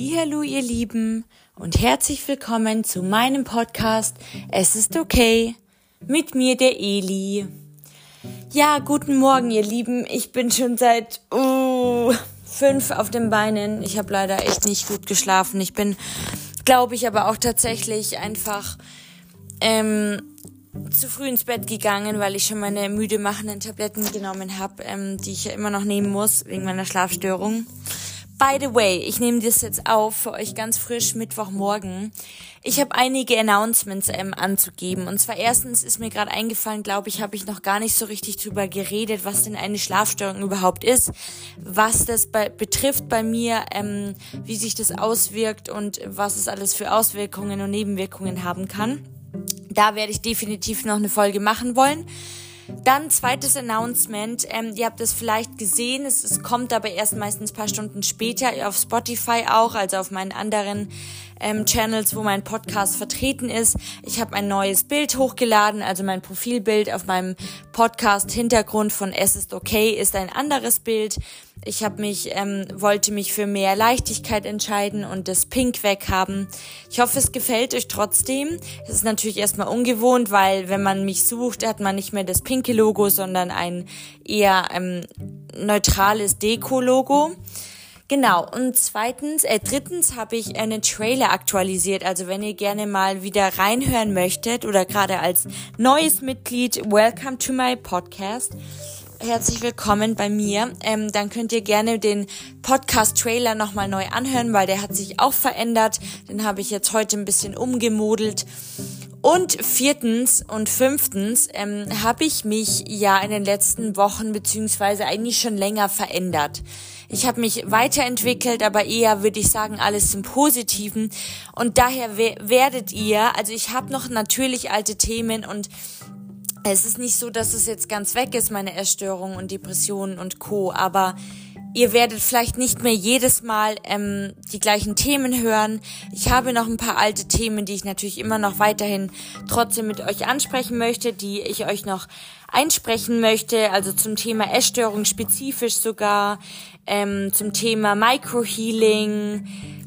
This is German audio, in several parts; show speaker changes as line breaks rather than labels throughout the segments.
Hallo, ihr Lieben und herzlich willkommen zu meinem Podcast Es ist okay mit mir der Eli. Ja, guten Morgen, ihr Lieben. Ich bin schon seit uh, fünf auf den Beinen. Ich habe leider echt nicht gut geschlafen. Ich bin, glaube ich, aber auch tatsächlich einfach ähm, zu früh ins Bett gegangen, weil ich schon meine müde machenden Tabletten genommen habe, ähm, die ich ja immer noch nehmen muss wegen meiner Schlafstörung. By the way, ich nehme das jetzt auf für euch ganz frisch Mittwochmorgen. Ich habe einige Announcements ähm, anzugeben. Und zwar erstens ist mir gerade eingefallen, glaube ich, habe ich noch gar nicht so richtig drüber geredet, was denn eine Schlafstörung überhaupt ist, was das bei, betrifft bei mir, ähm, wie sich das auswirkt und was es alles für Auswirkungen und Nebenwirkungen haben kann. Da werde ich definitiv noch eine Folge machen wollen. Dann zweites Announcement. Ähm, ihr habt es vielleicht gesehen. Es, es kommt aber erst meistens paar Stunden später auf Spotify auch, also auf meinen anderen ähm, Channels, wo mein Podcast vertreten ist. Ich habe ein neues Bild hochgeladen, also mein Profilbild auf meinem Podcast Hintergrund von Es ist okay ist ein anderes Bild. Ich habe mich ähm, wollte mich für mehr Leichtigkeit entscheiden und das Pink weghaben. Ich hoffe, es gefällt euch trotzdem. Es ist natürlich erstmal ungewohnt, weil wenn man mich sucht, hat man nicht mehr das pinke Logo, sondern ein eher ähm, neutrales Deko-Logo. Genau, und zweitens, äh, drittens habe ich einen Trailer aktualisiert. Also wenn ihr gerne mal wieder reinhören möchtet oder gerade als neues Mitglied, welcome to my podcast. Herzlich willkommen bei mir. Ähm, dann könnt ihr gerne den Podcast-Trailer nochmal neu anhören, weil der hat sich auch verändert. Den habe ich jetzt heute ein bisschen umgemodelt. Und viertens und fünftens ähm, habe ich mich ja in den letzten Wochen beziehungsweise eigentlich schon länger verändert. Ich habe mich weiterentwickelt, aber eher würde ich sagen alles zum Positiven. Und daher werdet ihr, also ich habe noch natürlich alte Themen und es ist nicht so, dass es jetzt ganz weg ist, meine Erstörung und Depressionen und Co. Aber Ihr werdet vielleicht nicht mehr jedes Mal ähm, die gleichen Themen hören. Ich habe noch ein paar alte Themen, die ich natürlich immer noch weiterhin trotzdem mit euch ansprechen möchte, die ich euch noch einsprechen möchte. Also zum Thema Essstörung spezifisch sogar, ähm, zum Thema Microhealing,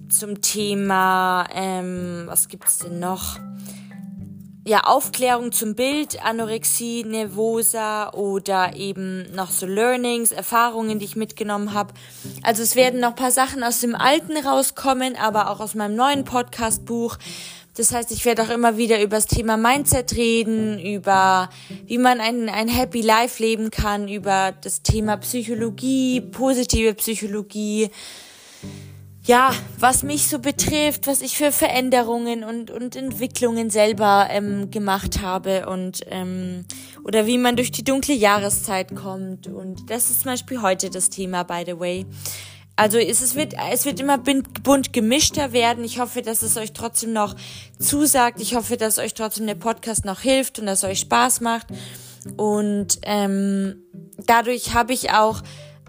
zum Thema, ähm, was gibt's denn noch? Ja, Aufklärung zum Bild, Anorexie nervosa oder eben noch so Learnings, Erfahrungen, die ich mitgenommen habe. Also es werden noch paar Sachen aus dem alten rauskommen, aber auch aus meinem neuen Podcast-Buch. Das heißt, ich werde auch immer wieder über das Thema Mindset reden, über wie man ein, ein Happy Life leben kann, über das Thema Psychologie, positive Psychologie, ja, was mich so betrifft, was ich für Veränderungen und, und Entwicklungen selber ähm, gemacht habe und ähm, oder wie man durch die dunkle Jahreszeit kommt. Und das ist zum Beispiel heute das Thema, by the way. Also es, es, wird, es wird immer bunt gemischter werden. Ich hoffe, dass es euch trotzdem noch zusagt. Ich hoffe, dass euch trotzdem der Podcast noch hilft und dass euch Spaß macht. Und ähm, dadurch habe ich auch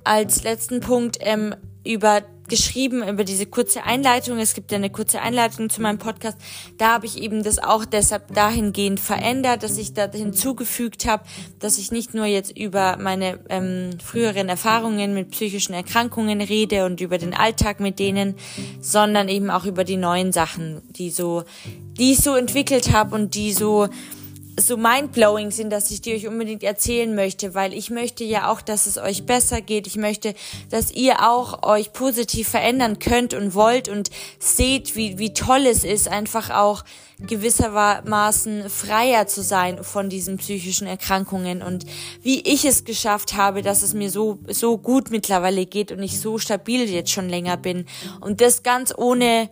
als letzten Punkt ähm, über geschrieben über diese kurze Einleitung. Es gibt ja eine kurze Einleitung zu meinem Podcast. Da habe ich eben das auch deshalb dahingehend verändert, dass ich da hinzugefügt habe, dass ich nicht nur jetzt über meine ähm, früheren Erfahrungen mit psychischen Erkrankungen rede und über den Alltag mit denen, sondern eben auch über die neuen Sachen, die so, die ich so entwickelt habe und die so so mindblowing sind, dass ich die euch unbedingt erzählen möchte, weil ich möchte ja auch, dass es euch besser geht. Ich möchte, dass ihr auch euch positiv verändern könnt und wollt und seht, wie, wie toll es ist, einfach auch gewissermaßen freier zu sein von diesen psychischen Erkrankungen und wie ich es geschafft habe, dass es mir so, so gut mittlerweile geht und ich so stabil jetzt schon länger bin und das ganz ohne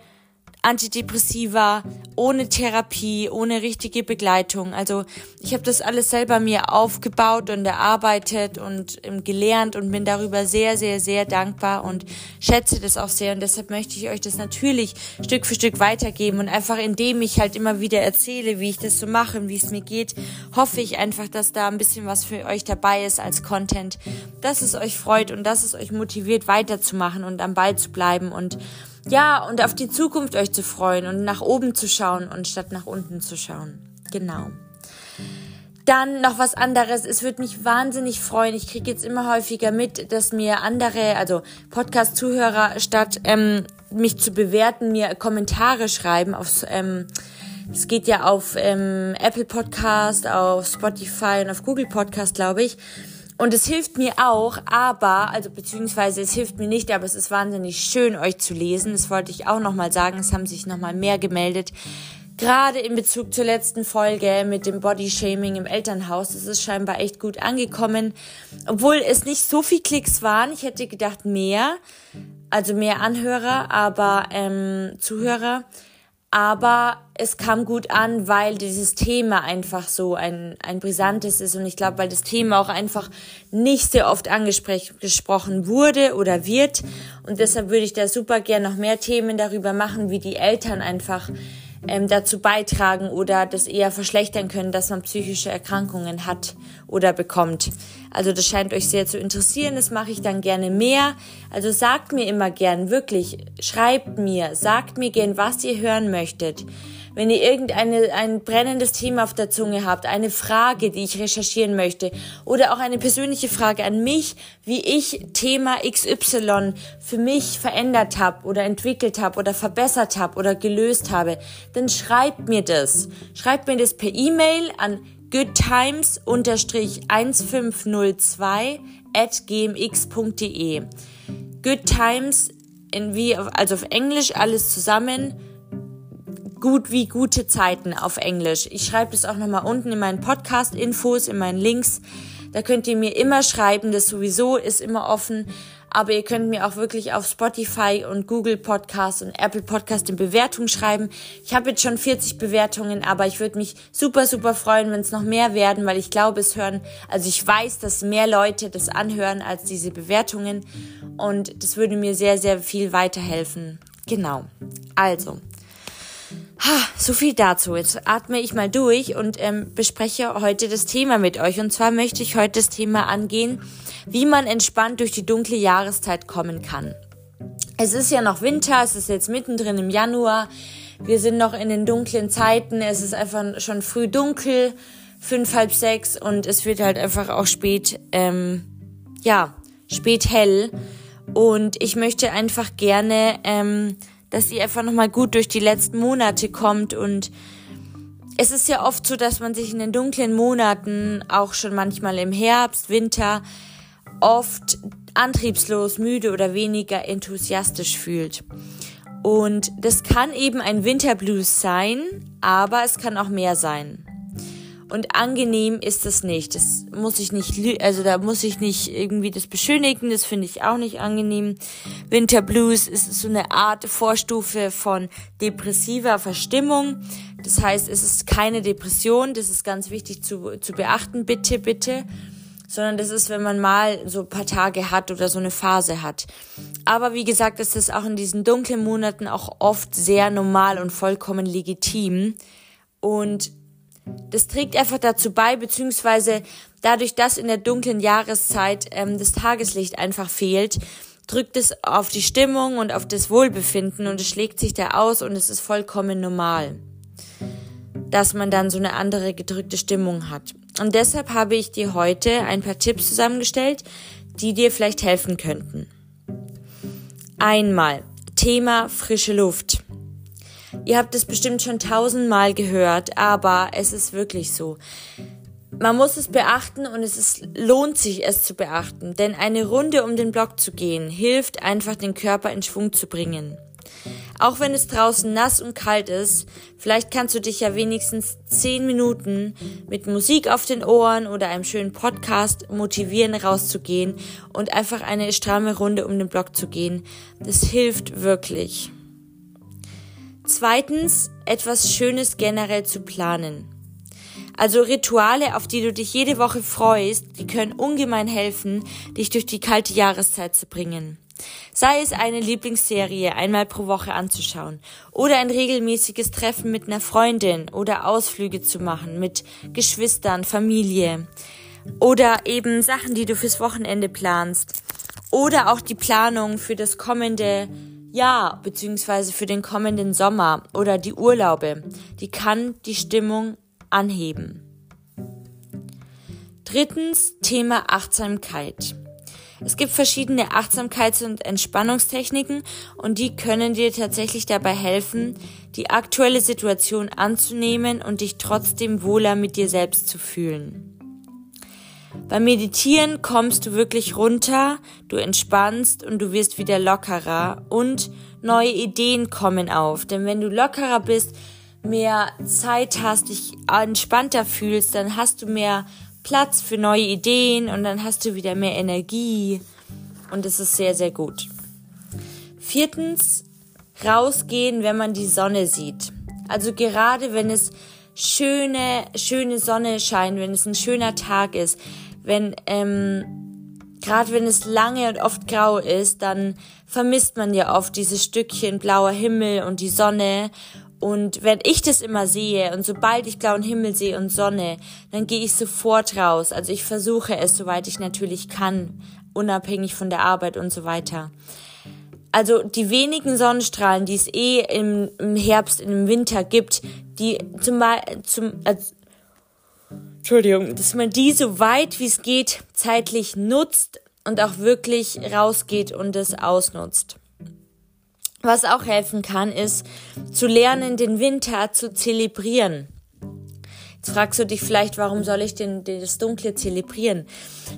Antidepressiva, ohne Therapie, ohne richtige Begleitung. Also ich habe das alles selber mir aufgebaut und erarbeitet und ähm, gelernt und bin darüber sehr, sehr, sehr dankbar und schätze das auch sehr. Und deshalb möchte ich euch das natürlich Stück für Stück weitergeben. Und einfach indem ich halt immer wieder erzähle, wie ich das so mache und wie es mir geht, hoffe ich einfach, dass da ein bisschen was für euch dabei ist als Content, dass es euch freut und dass es euch motiviert, weiterzumachen und am Ball zu bleiben und ja, und auf die Zukunft euch zu freuen und nach oben zu schauen und statt nach unten zu schauen. Genau. Dann noch was anderes. Es würde mich wahnsinnig freuen. Ich kriege jetzt immer häufiger mit, dass mir andere, also Podcast-Zuhörer statt ähm, mich zu bewerten, mir Kommentare schreiben auf ähm, es geht ja auf ähm, Apple Podcast, auf Spotify und auf Google Podcast, glaube ich. Und es hilft mir auch, aber, also beziehungsweise es hilft mir nicht, aber es ist wahnsinnig schön, euch zu lesen. Das wollte ich auch nochmal sagen. Es haben sich nochmal mehr gemeldet. Gerade in Bezug zur letzten Folge mit dem Bodyshaming im Elternhaus. Das ist scheinbar echt gut angekommen. Obwohl es nicht so viel Klicks waren. Ich hätte gedacht mehr. Also mehr Anhörer, aber ähm, Zuhörer aber es kam gut an, weil dieses Thema einfach so ein, ein brisantes ist und ich glaube, weil das Thema auch einfach nicht sehr oft angesprochen wurde oder wird und deshalb würde ich da super gern noch mehr Themen darüber machen, wie die Eltern einfach ähm, dazu beitragen oder das eher verschlechtern können, dass man psychische Erkrankungen hat oder bekommt. Also das scheint euch sehr zu interessieren, das mache ich dann gerne mehr. Also sagt mir immer gern, wirklich, schreibt mir, sagt mir gern, was ihr hören möchtet. Wenn ihr irgendeine ein brennendes Thema auf der Zunge habt, eine Frage, die ich recherchieren möchte oder auch eine persönliche Frage an mich, wie ich Thema XY für mich verändert habe oder entwickelt habe oder verbessert habe oder gelöst habe, dann schreibt mir das. Schreibt mir das per E-Mail an goodtimes-1502 at gmx.de. Goodtimes also auf Englisch alles zusammen gut wie gute Zeiten auf Englisch. Ich schreibe das auch nochmal unten in meinen Podcast-Infos, in meinen Links. Da könnt ihr mir immer schreiben, das sowieso ist immer offen. Aber ihr könnt mir auch wirklich auf Spotify und Google Podcast und Apple Podcast in Bewertung schreiben. Ich habe jetzt schon 40 Bewertungen, aber ich würde mich super, super freuen, wenn es noch mehr werden, weil ich glaube, es hören, also ich weiß, dass mehr Leute das anhören als diese Bewertungen. Und das würde mir sehr, sehr viel weiterhelfen. Genau. Also, Ha, so viel dazu. Jetzt atme ich mal durch und ähm, bespreche heute das Thema mit euch. Und zwar möchte ich heute das Thema angehen, wie man entspannt durch die dunkle Jahreszeit kommen kann. Es ist ja noch Winter, es ist jetzt mittendrin im Januar. Wir sind noch in den dunklen Zeiten. Es ist einfach schon früh dunkel, fünf, halb sechs und es wird halt einfach auch spät, ähm, ja, spät hell. Und ich möchte einfach gerne ähm, dass sie einfach nochmal gut durch die letzten Monate kommt und es ist ja oft so, dass man sich in den dunklen Monaten, auch schon manchmal im Herbst, Winter, oft antriebslos, müde oder weniger enthusiastisch fühlt. Und das kann eben ein Winterblues sein, aber es kann auch mehr sein. Und angenehm ist das nicht. Das muss ich nicht, also da muss ich nicht irgendwie das beschönigen. Das finde ich auch nicht angenehm. Winter Blues ist so eine Art Vorstufe von depressiver Verstimmung. Das heißt, es ist keine Depression. Das ist ganz wichtig zu, zu beachten. Bitte, bitte. Sondern das ist, wenn man mal so ein paar Tage hat oder so eine Phase hat. Aber wie gesagt, ist das auch in diesen dunklen Monaten auch oft sehr normal und vollkommen legitim. Und das trägt einfach dazu bei, beziehungsweise dadurch, dass in der dunklen Jahreszeit ähm, das Tageslicht einfach fehlt, drückt es auf die Stimmung und auf das Wohlbefinden und es schlägt sich da aus und es ist vollkommen normal, dass man dann so eine andere gedrückte Stimmung hat. Und deshalb habe ich dir heute ein paar Tipps zusammengestellt, die dir vielleicht helfen könnten. Einmal Thema frische Luft. Ihr habt es bestimmt schon tausendmal gehört, aber es ist wirklich so. Man muss es beachten und es ist, lohnt sich, es zu beachten, denn eine Runde um den Block zu gehen hilft einfach, den Körper in Schwung zu bringen. Auch wenn es draußen nass und kalt ist, vielleicht kannst du dich ja wenigstens zehn Minuten mit Musik auf den Ohren oder einem schönen Podcast motivieren, rauszugehen und einfach eine stramme Runde um den Block zu gehen. Das hilft wirklich. Zweitens, etwas Schönes generell zu planen. Also Rituale, auf die du dich jede Woche freust, die können ungemein helfen, dich durch die kalte Jahreszeit zu bringen. Sei es eine Lieblingsserie einmal pro Woche anzuschauen oder ein regelmäßiges Treffen mit einer Freundin oder Ausflüge zu machen mit Geschwistern, Familie oder eben Sachen, die du fürs Wochenende planst oder auch die Planung für das kommende ja, beziehungsweise für den kommenden Sommer oder die Urlaube, die kann die Stimmung anheben. Drittens Thema Achtsamkeit. Es gibt verschiedene Achtsamkeits- und Entspannungstechniken und die können dir tatsächlich dabei helfen, die aktuelle Situation anzunehmen und dich trotzdem wohler mit dir selbst zu fühlen. Beim Meditieren kommst du wirklich runter, du entspannst und du wirst wieder lockerer und neue Ideen kommen auf. Denn wenn du lockerer bist, mehr Zeit hast, dich entspannter fühlst, dann hast du mehr Platz für neue Ideen und dann hast du wieder mehr Energie und es ist sehr, sehr gut. Viertens, rausgehen, wenn man die Sonne sieht. Also gerade wenn es schöne, schöne Sonne scheint, wenn es ein schöner Tag ist, wenn, ähm, gerade wenn es lange und oft grau ist, dann vermisst man ja oft dieses Stückchen blauer Himmel und die Sonne und wenn ich das immer sehe und sobald ich blauen Himmel sehe und Sonne, dann gehe ich sofort raus. Also ich versuche es, soweit ich natürlich kann, unabhängig von der Arbeit und so weiter. Also die wenigen Sonnenstrahlen, die es eh im, im Herbst, im Winter gibt, die zum, zum also, Entschuldigung, dass man die so weit wie es geht zeitlich nutzt und auch wirklich rausgeht und es ausnutzt. Was auch helfen kann, ist zu lernen, den Winter zu zelebrieren. Jetzt fragst du dich vielleicht, warum soll ich denn das Dunkle zelebrieren?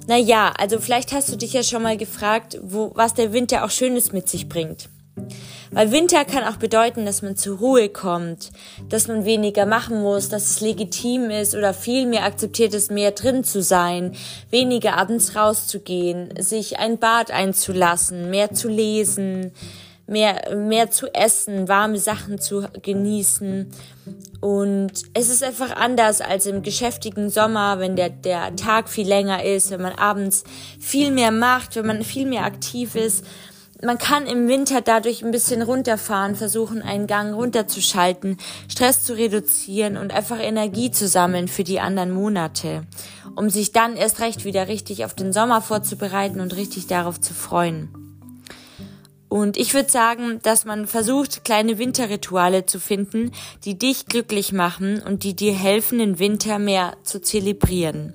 Naja, also vielleicht hast du dich ja schon mal gefragt, wo, was der Winter auch Schönes mit sich bringt. Weil Winter kann auch bedeuten, dass man zur Ruhe kommt, dass man weniger machen muss, dass es legitim ist oder viel mehr akzeptiert ist, mehr drin zu sein, weniger abends rauszugehen, sich ein Bad einzulassen, mehr zu lesen, mehr, mehr zu essen, warme Sachen zu genießen. Und es ist einfach anders als im geschäftigen Sommer, wenn der, der Tag viel länger ist, wenn man abends viel mehr macht, wenn man viel mehr aktiv ist. Man kann im Winter dadurch ein bisschen runterfahren, versuchen einen Gang runterzuschalten, Stress zu reduzieren und einfach Energie zu sammeln für die anderen Monate, um sich dann erst recht wieder richtig auf den Sommer vorzubereiten und richtig darauf zu freuen. Und ich würde sagen, dass man versucht, kleine Winterrituale zu finden, die dich glücklich machen und die dir helfen, den Winter mehr zu zelebrieren.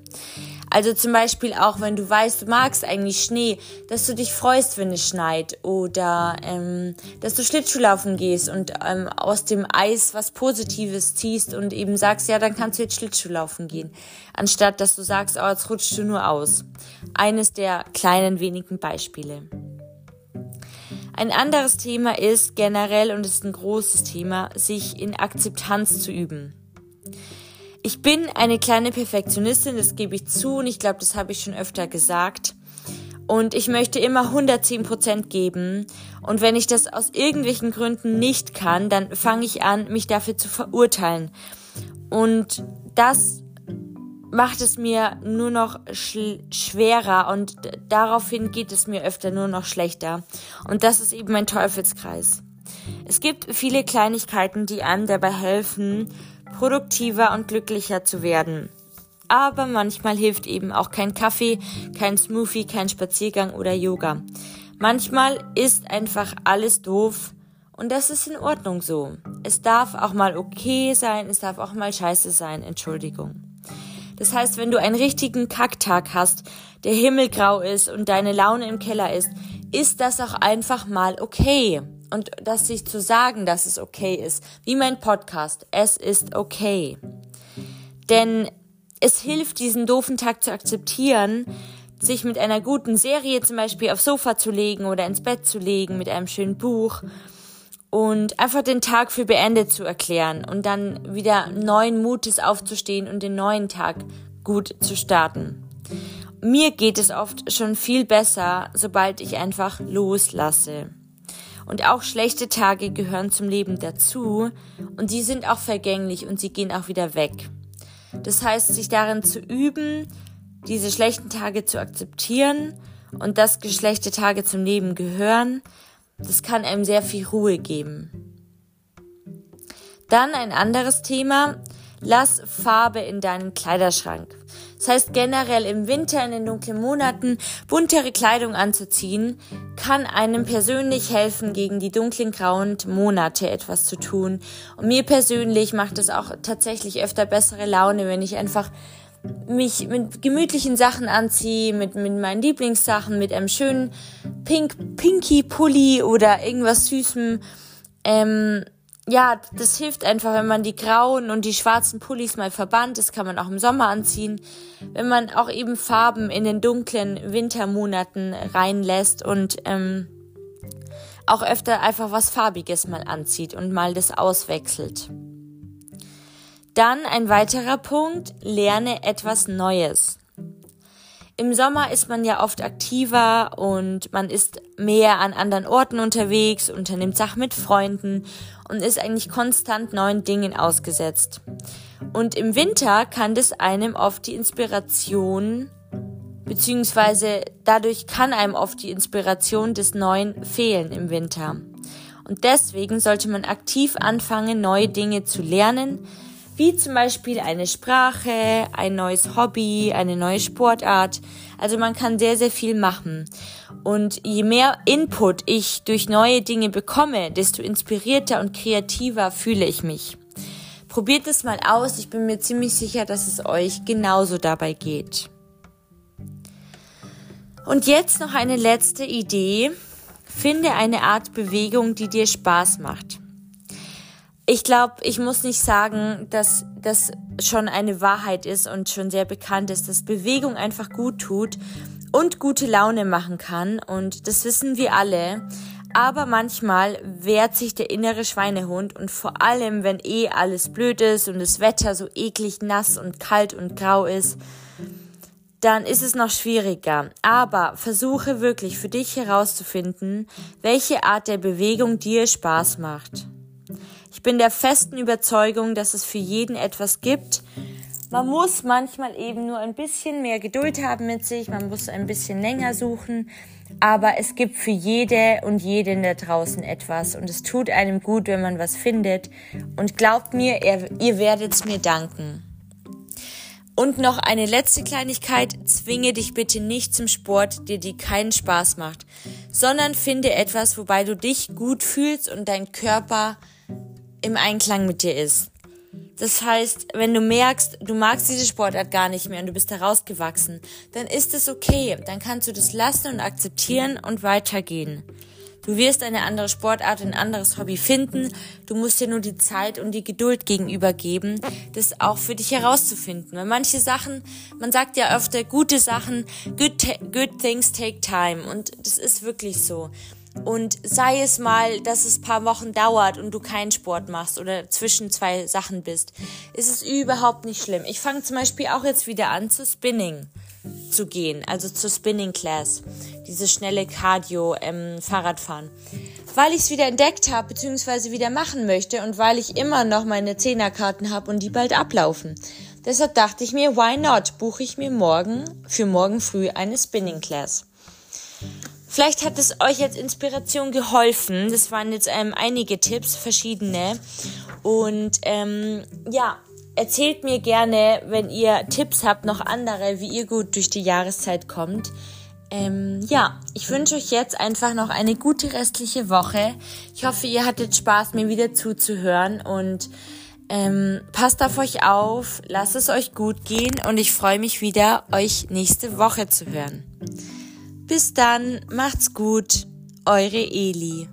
Also zum Beispiel auch, wenn du weißt, du magst eigentlich Schnee, dass du dich freust, wenn es schneit oder ähm, dass du Schlittschuhlaufen gehst und ähm, aus dem Eis was Positives ziehst und eben sagst, ja, dann kannst du jetzt Schlittschuhlaufen gehen, anstatt dass du sagst, oh, jetzt rutschst du nur aus. Eines der kleinen wenigen Beispiele. Ein anderes Thema ist generell, und es ist ein großes Thema, sich in Akzeptanz zu üben. Ich bin eine kleine Perfektionistin, das gebe ich zu, und ich glaube, das habe ich schon öfter gesagt. Und ich möchte immer 110 Prozent geben. Und wenn ich das aus irgendwelchen Gründen nicht kann, dann fange ich an, mich dafür zu verurteilen. Und das macht es mir nur noch schwerer und daraufhin geht es mir öfter nur noch schlechter. Und das ist eben mein Teufelskreis. Es gibt viele Kleinigkeiten, die einem dabei helfen, produktiver und glücklicher zu werden. Aber manchmal hilft eben auch kein Kaffee, kein Smoothie, kein Spaziergang oder Yoga. Manchmal ist einfach alles doof und das ist in Ordnung so. Es darf auch mal okay sein, es darf auch mal scheiße sein, Entschuldigung. Das heißt, wenn du einen richtigen Kacktag hast, der himmelgrau ist und deine Laune im Keller ist, ist das auch einfach mal okay. Und das sich zu sagen, dass es okay ist, wie mein Podcast, es ist okay. Denn es hilft, diesen doofen Tag zu akzeptieren, sich mit einer guten Serie zum Beispiel aufs Sofa zu legen oder ins Bett zu legen, mit einem schönen Buch und einfach den Tag für beendet zu erklären und dann wieder neuen Mutes aufzustehen und den neuen Tag gut zu starten. Mir geht es oft schon viel besser, sobald ich einfach loslasse. Und auch schlechte Tage gehören zum Leben dazu und die sind auch vergänglich und sie gehen auch wieder weg. Das heißt, sich darin zu üben, diese schlechten Tage zu akzeptieren und dass schlechte Tage zum Leben gehören, das kann einem sehr viel Ruhe geben. Dann ein anderes Thema. Lass Farbe in deinen Kleiderschrank. Das heißt generell im Winter in den dunklen Monaten buntere Kleidung anzuziehen, kann einem persönlich helfen, gegen die dunklen grauen Monate etwas zu tun. Und mir persönlich macht es auch tatsächlich öfter bessere Laune, wenn ich einfach mich mit gemütlichen Sachen anziehe, mit, mit meinen Lieblingssachen, mit einem schönen Pink, Pinky Pulli oder irgendwas Süßem. Ähm, ja, das hilft einfach, wenn man die grauen und die schwarzen Pullis mal verbannt. Das kann man auch im Sommer anziehen. Wenn man auch eben Farben in den dunklen Wintermonaten reinlässt und ähm, auch öfter einfach was Farbiges mal anzieht und mal das auswechselt. Dann ein weiterer Punkt, lerne etwas Neues. Im Sommer ist man ja oft aktiver und man ist mehr an anderen Orten unterwegs, unternimmt Sachen mit Freunden und ist eigentlich konstant neuen Dingen ausgesetzt. Und im Winter kann das einem oft die Inspiration, beziehungsweise dadurch kann einem oft die Inspiration des Neuen fehlen im Winter. Und deswegen sollte man aktiv anfangen, neue Dinge zu lernen, wie zum Beispiel eine Sprache, ein neues Hobby, eine neue Sportart. Also man kann sehr, sehr viel machen. Und je mehr Input ich durch neue Dinge bekomme, desto inspirierter und kreativer fühle ich mich. Probiert es mal aus. Ich bin mir ziemlich sicher, dass es euch genauso dabei geht. Und jetzt noch eine letzte Idee. Finde eine Art Bewegung, die dir Spaß macht ich glaube, ich muss nicht sagen, dass das schon eine Wahrheit ist und schon sehr bekannt ist, dass Bewegung einfach gut tut und gute Laune machen kann. Und das wissen wir alle. Aber manchmal wehrt sich der innere Schweinehund und vor allem, wenn eh alles blöd ist und das Wetter so eklig nass und kalt und grau ist, dann ist es noch schwieriger. Aber versuche wirklich für dich herauszufinden, welche Art der Bewegung dir Spaß macht. Bin der festen Überzeugung, dass es für jeden etwas gibt. Man muss manchmal eben nur ein bisschen mehr Geduld haben mit sich, man muss ein bisschen länger suchen, aber es gibt für jede und jeden da draußen etwas und es tut einem gut, wenn man was findet und glaubt mir, ihr, ihr werdet es mir danken. Und noch eine letzte Kleinigkeit, zwinge dich bitte nicht zum Sport, der dir keinen Spaß macht, sondern finde etwas, wobei du dich gut fühlst und dein Körper im Einklang mit dir ist. Das heißt, wenn du merkst, du magst diese Sportart gar nicht mehr und du bist da rausgewachsen, dann ist es okay. Dann kannst du das lassen und akzeptieren und weitergehen. Du wirst eine andere Sportart, ein anderes Hobby finden. Du musst dir nur die Zeit und die Geduld gegenüber geben, das auch für dich herauszufinden. Weil manche Sachen, man sagt ja öfter, gute Sachen, good, good things take time. Und das ist wirklich so. Und sei es mal, dass es paar Wochen dauert und du keinen Sport machst oder zwischen zwei Sachen bist, ist es überhaupt nicht schlimm. Ich fange zum Beispiel auch jetzt wieder an zu Spinning zu gehen, also zur Spinning Class, diese schnelle Cardio ähm, Fahrradfahren, weil ich es wieder entdeckt habe beziehungsweise wieder machen möchte und weil ich immer noch meine Zehnerkarten habe und die bald ablaufen. Deshalb dachte ich mir, why not? Buche ich mir morgen für morgen früh eine Spinning Class. Vielleicht hat es euch als Inspiration geholfen. Das waren jetzt ähm, einige Tipps, verschiedene. Und ähm, ja, erzählt mir gerne, wenn ihr Tipps habt, noch andere, wie ihr gut durch die Jahreszeit kommt. Ähm, ja, ich wünsche euch jetzt einfach noch eine gute restliche Woche. Ich hoffe, ihr hattet Spaß, mir wieder zuzuhören und ähm, passt auf euch auf, lasst es euch gut gehen und ich freue mich wieder, euch nächste Woche zu hören. Bis dann, macht's gut, eure Eli.